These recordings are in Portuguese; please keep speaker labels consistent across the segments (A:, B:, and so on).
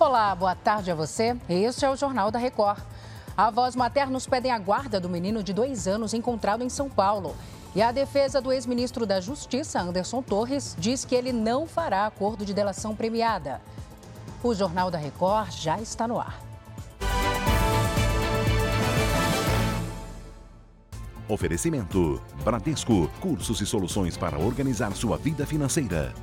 A: Olá, boa tarde a você. Este é o Jornal da Record. Avós maternos pedem a guarda do menino de dois anos encontrado em São Paulo. E a defesa do ex-ministro da Justiça, Anderson Torres, diz que ele não fará acordo de delação premiada. O Jornal da Record já está no ar.
B: Oferecimento: Bradesco, cursos e soluções para organizar sua vida financeira.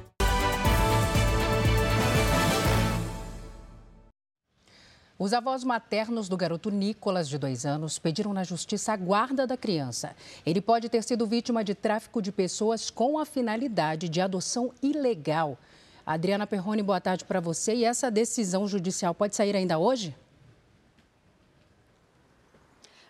A: Os avós maternos do garoto Nicolas, de dois anos, pediram na justiça a guarda da criança. Ele pode ter sido vítima de tráfico de pessoas com a finalidade de adoção ilegal. Adriana Perrone, boa tarde para você. E essa decisão judicial pode sair ainda hoje?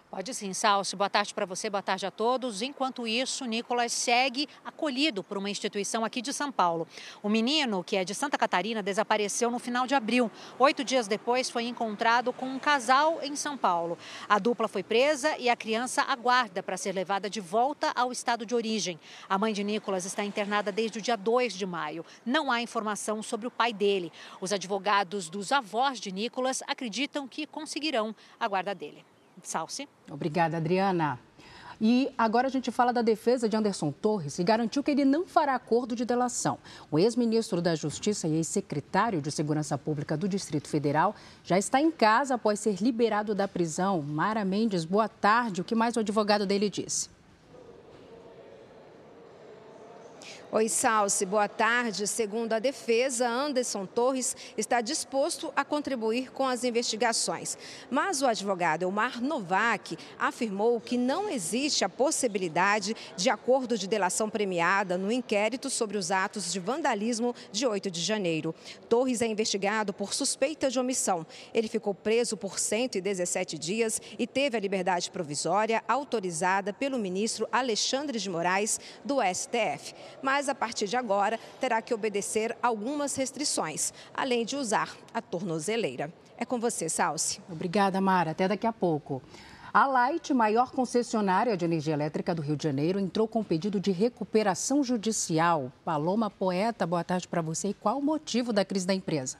C: Pode sim, Salsi. Boa tarde para você, boa tarde a todos. Enquanto isso, Nicolas segue acolhido por uma instituição aqui de São Paulo. O menino, que é de Santa Catarina, desapareceu no final de abril. Oito dias depois, foi encontrado com um casal em São Paulo. A dupla foi presa e a criança aguarda para ser levada de volta ao estado de origem. A mãe de Nicolas está internada desde o dia 2 de maio. Não há informação sobre o pai dele. Os advogados dos avós de Nicolas acreditam que conseguirão a guarda dele. Salsi.
A: Obrigada, Adriana. E agora a gente fala da defesa de Anderson Torres, que garantiu que ele não fará acordo de delação. O ex-ministro da Justiça e ex-secretário de Segurança Pública do Distrito Federal já está em casa após ser liberado da prisão. Mara Mendes, boa tarde. O que mais o advogado dele disse?
D: Oi, Salsi, boa tarde. Segundo a defesa, Anderson Torres está disposto a contribuir com as investigações. Mas o advogado Elmar Novak afirmou que não existe a possibilidade de acordo de delação premiada no inquérito sobre os atos de vandalismo de 8 de janeiro. Torres é investigado por suspeita de omissão. Ele ficou preso por 117 dias e teve a liberdade provisória autorizada pelo ministro Alexandre de Moraes, do STF. Mas mas a partir de agora terá que obedecer algumas restrições, além de usar a tornozeleira. É com você, Salsi.
A: Obrigada, Mara. Até daqui a pouco. A Light, maior concessionária de energia elétrica do Rio de Janeiro, entrou com pedido de recuperação judicial. Paloma Poeta, boa tarde para você. E qual o motivo da crise da empresa?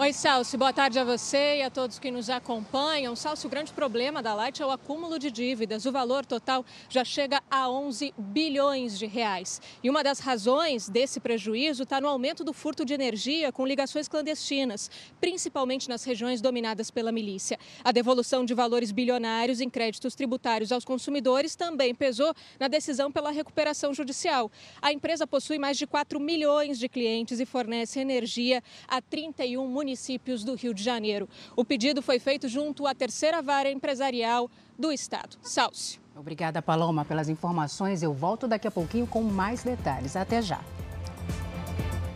E: Oi, Salso, boa tarde a você e a todos que nos acompanham. Salso, o grande problema da Light é o acúmulo de dívidas. O valor total já chega a 11 bilhões de reais. E uma das razões desse prejuízo está no aumento do furto de energia com ligações clandestinas, principalmente nas regiões dominadas pela milícia. A devolução de valores bilionários em créditos tributários aos consumidores também pesou na decisão pela recuperação judicial. A empresa possui mais de 4 milhões de clientes e fornece energia a 31 municípios municípios do Rio de Janeiro. O pedido foi feito junto à terceira vara empresarial do Estado. Salcio.
A: Obrigada, Paloma, pelas informações. Eu volto daqui a pouquinho com mais detalhes. Até já.